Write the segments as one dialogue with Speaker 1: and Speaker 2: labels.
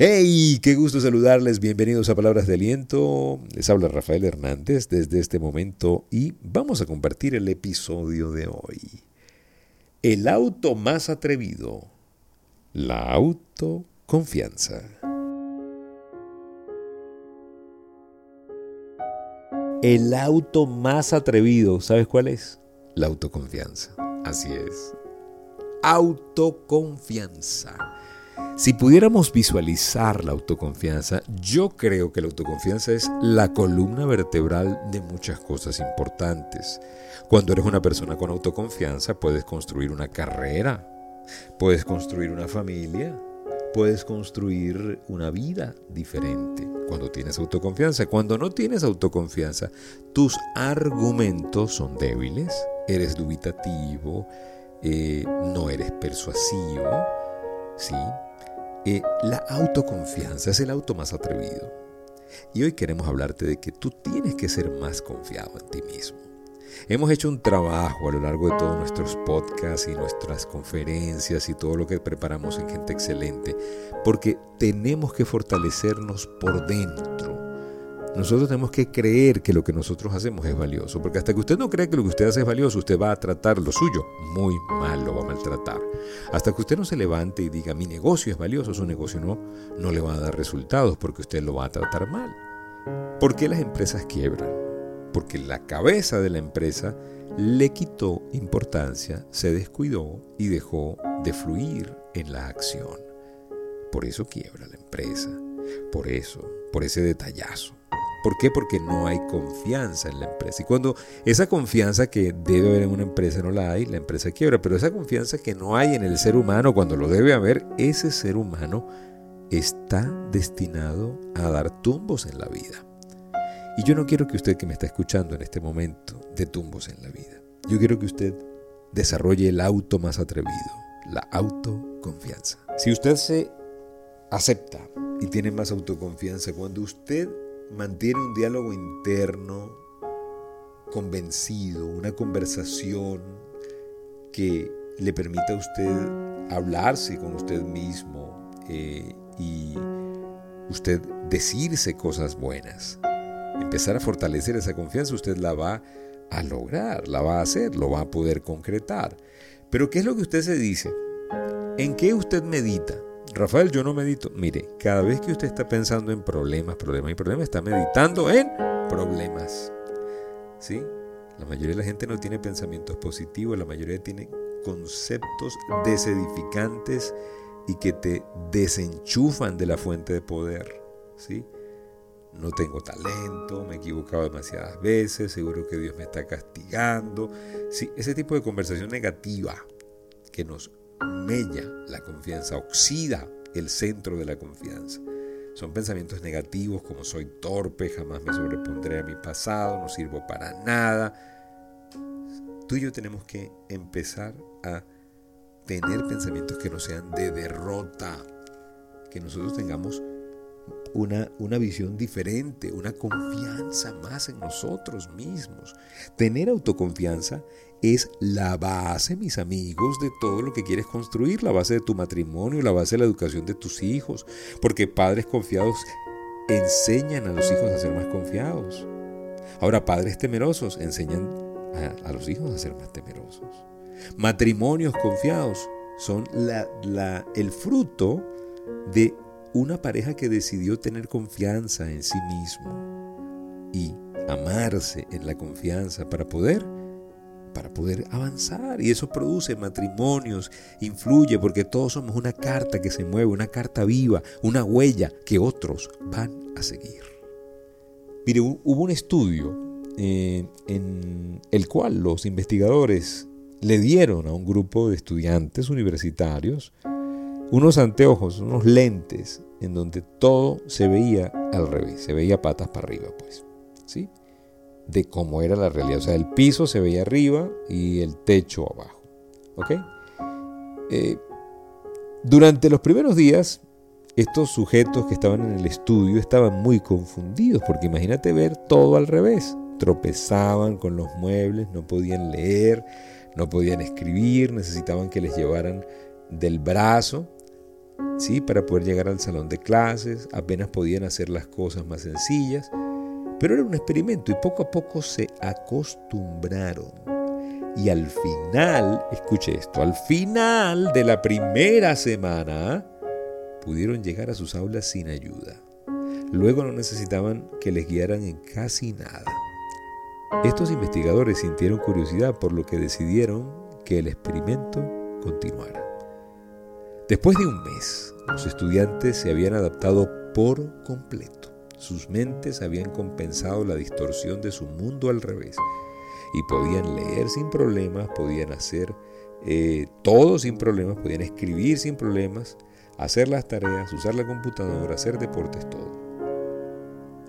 Speaker 1: ¡Hey! ¡Qué gusto saludarles! Bienvenidos a Palabras de Aliento. Les habla Rafael Hernández desde este momento y vamos a compartir el episodio de hoy. El auto más atrevido. La autoconfianza. El auto más atrevido, ¿sabes cuál es? La autoconfianza. Así es. Autoconfianza. Si pudiéramos visualizar la autoconfianza, yo creo que la autoconfianza es la columna vertebral de muchas cosas importantes. Cuando eres una persona con autoconfianza, puedes construir una carrera, puedes construir una familia, puedes construir una vida diferente. Cuando tienes autoconfianza, cuando no tienes autoconfianza, tus argumentos son débiles, eres dubitativo, eh, no eres persuasivo, ¿sí? Eh, la autoconfianza es el auto más atrevido. Y hoy queremos hablarte de que tú tienes que ser más confiado en ti mismo. Hemos hecho un trabajo a lo largo de todos nuestros podcasts y nuestras conferencias y todo lo que preparamos en Gente Excelente, porque tenemos que fortalecernos por dentro nosotros tenemos que creer que lo que nosotros hacemos es valioso, porque hasta que usted no cree que lo que usted hace es valioso, usted va a tratar lo suyo muy mal, lo va a maltratar. Hasta que usted no se levante y diga, mi negocio es valioso, su negocio no, no le va a dar resultados porque usted lo va a tratar mal. ¿Por qué las empresas quiebran? Porque la cabeza de la empresa le quitó importancia, se descuidó y dejó de fluir en la acción. Por eso quiebra la empresa. Por eso, por ese detallazo. ¿Por qué? Porque no hay confianza en la empresa. Y cuando esa confianza que debe haber en una empresa no la hay, la empresa quiebra. Pero esa confianza que no hay en el ser humano, cuando lo debe haber, ese ser humano está destinado a dar tumbos en la vida. Y yo no quiero que usted que me está escuchando en este momento dé tumbos en la vida. Yo quiero que usted desarrolle el auto más atrevido, la autoconfianza. Si usted se acepta y tiene más autoconfianza, cuando usted mantiene un diálogo interno convencido, una conversación que le permita a usted hablarse con usted mismo eh, y usted decirse cosas buenas. Empezar a fortalecer esa confianza, usted la va a lograr, la va a hacer, lo va a poder concretar. Pero ¿qué es lo que usted se dice? ¿En qué usted medita? Rafael, yo no medito. Mire, cada vez que usted está pensando en problemas, problemas y problemas, está meditando en problemas. ¿Sí? La mayoría de la gente no tiene pensamientos positivos, la mayoría tiene conceptos desedificantes y que te desenchufan de la fuente de poder. ¿Sí? No tengo talento, me he equivocado demasiadas veces, seguro que Dios me está castigando. Sí, ese tipo de conversación negativa que nos mella la confianza, oxida el centro de la confianza. Son pensamientos negativos como soy torpe, jamás me sobrepondré a mi pasado, no sirvo para nada. Tú y yo tenemos que empezar a tener pensamientos que no sean de derrota, que nosotros tengamos una, una, visión diferente, una confianza más en nosotros mismos. Tener autoconfianza es la base, mis amigos, de todo lo que quieres construir, la base de tu matrimonio, la base de la educación de tus hijos, porque padres confiados enseñan a los hijos a ser más confiados. Ahora, padres temerosos enseñan a, los hijos a ser más temerosos. Matrimonios confiados son la, el fruto de una pareja que decidió tener confianza en sí mismo y amarse en la confianza para poder para poder avanzar y eso produce matrimonios, influye porque todos somos una carta que se mueve, una carta viva, una huella que otros van a seguir. Mire, hubo un estudio eh, en el cual los investigadores le dieron a un grupo de estudiantes universitarios unos anteojos, unos lentes, en donde todo se veía al revés, se veía patas para arriba, pues. ¿sí? de cómo era la realidad. O sea, el piso se veía arriba y el techo abajo. ¿Ok? Eh, durante los primeros días, estos sujetos que estaban en el estudio estaban muy confundidos, porque imagínate ver todo al revés. Tropezaban con los muebles, no podían leer, no podían escribir, necesitaban que les llevaran del brazo ¿sí? para poder llegar al salón de clases, apenas podían hacer las cosas más sencillas, pero era un experimento y poco a poco se acostumbraron. Y al final, escuche esto, al final de la primera semana, pudieron llegar a sus aulas sin ayuda. Luego no necesitaban que les guiaran en casi nada. Estos investigadores sintieron curiosidad por lo que decidieron que el experimento continuara. Después de un mes, los estudiantes se habían adaptado por completo. Sus mentes habían compensado la distorsión de su mundo al revés y podían leer sin problemas, podían hacer eh, todo sin problemas, podían escribir sin problemas, hacer las tareas, usar la computadora, hacer deportes, todo.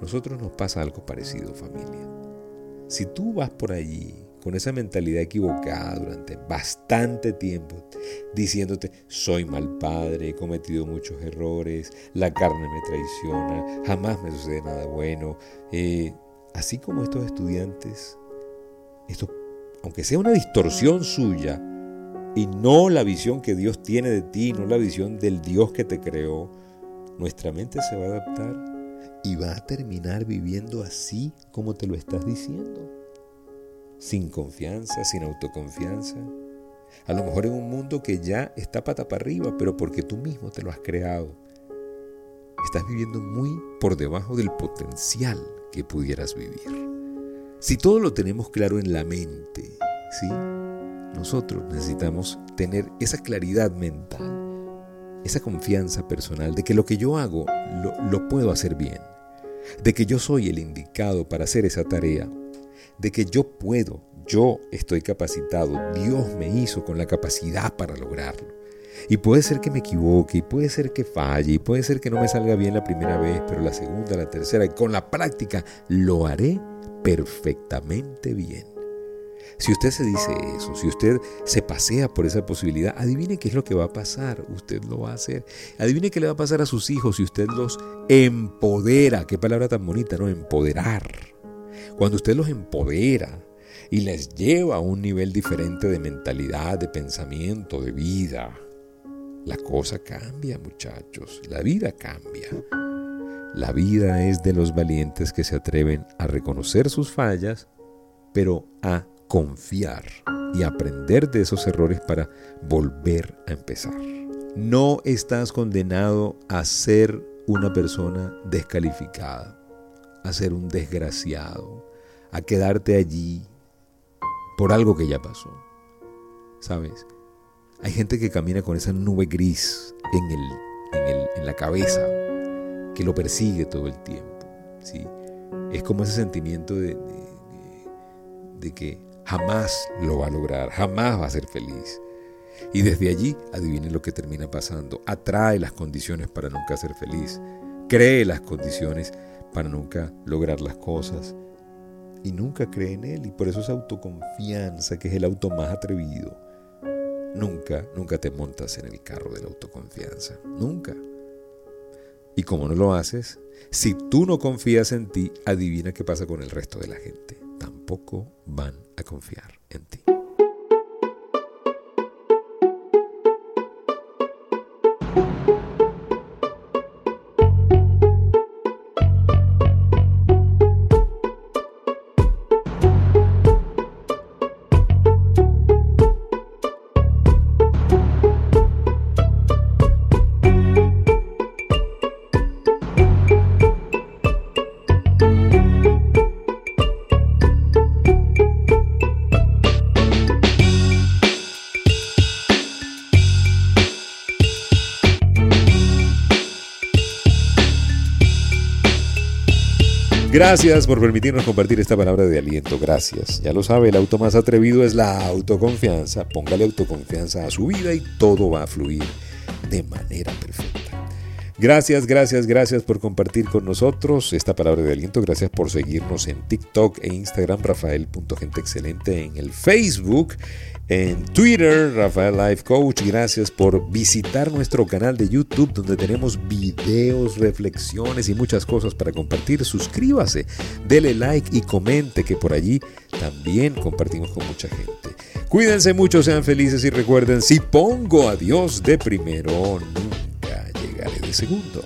Speaker 1: Nosotros nos pasa algo parecido, familia. Si tú vas por allí con esa mentalidad equivocada durante bastante tiempo, diciéndote, soy mal padre, he cometido muchos errores, la carne me traiciona, jamás me sucede nada bueno, eh, así como estos estudiantes, esto, aunque sea una distorsión suya, y no la visión que Dios tiene de ti, no la visión del Dios que te creó, nuestra mente se va a adaptar y va a terminar viviendo así como te lo estás diciendo. Sin confianza, sin autoconfianza. A lo mejor en un mundo que ya está pata para arriba, pero porque tú mismo te lo has creado. Estás viviendo muy por debajo del potencial que pudieras vivir. Si todo lo tenemos claro en la mente, ¿sí? Nosotros necesitamos tener esa claridad mental, esa confianza personal de que lo que yo hago lo, lo puedo hacer bien, de que yo soy el indicado para hacer esa tarea, de que yo puedo, yo estoy capacitado, Dios me hizo con la capacidad para lograrlo. Y puede ser que me equivoque, y puede ser que falle, y puede ser que no me salga bien la primera vez, pero la segunda, la tercera, y con la práctica lo haré perfectamente bien. Si usted se dice eso, si usted se pasea por esa posibilidad, adivine qué es lo que va a pasar. Usted lo va a hacer. Adivine qué le va a pasar a sus hijos si usted los empodera. Qué palabra tan bonita, ¿no? Empoderar. Cuando usted los empodera y les lleva a un nivel diferente de mentalidad, de pensamiento, de vida, la cosa cambia, muchachos. La vida cambia. La vida es de los valientes que se atreven a reconocer sus fallas, pero a confiar y aprender de esos errores para volver a empezar. No estás condenado a ser una persona descalificada, a ser un desgraciado, a quedarte allí por algo que ya pasó. ¿Sabes? Hay gente que camina con esa nube gris en, el, en, la cabeza, que lo persigue todo el tiempo. ¿sí? Es como ese sentimiento de, de que jamás lo va a lograr, jamás va a ser feliz. Y desde allí, adivine lo que termina pasando. Atrae las condiciones para nunca ser feliz. Cree las condiciones para nunca lograr las cosas. Y nunca cree en él. Y por eso es autoconfianza, que es el auto más atrevido. Nunca, nunca te montas en el carro de la autoconfianza. Nunca. Y como no lo haces, si tú no confías en ti, adivina qué pasa con el resto de la gente. Tampoco van a confiar en ti. Gracias por permitirnos compartir esta palabra de aliento. Gracias. Ya lo sabe, el auto más atrevido es la autoconfianza. Póngale autoconfianza a su vida y todo va a fluir de manera perfecta. Gracias, gracias, gracias por compartir con nosotros esta palabra de aliento. Gracias por seguirnos en TikTok e Instagram, Rafael.genteexcelente en el Facebook en Twitter, Rafael Life Coach. Gracias por visitar nuestro canal de YouTube donde tenemos videos, reflexiones y muchas cosas para compartir. Suscríbase, dele like y comente que por allí también compartimos con mucha gente. Cuídense mucho, sean felices y recuerden, si pongo a Dios de primero, nunca de segundo.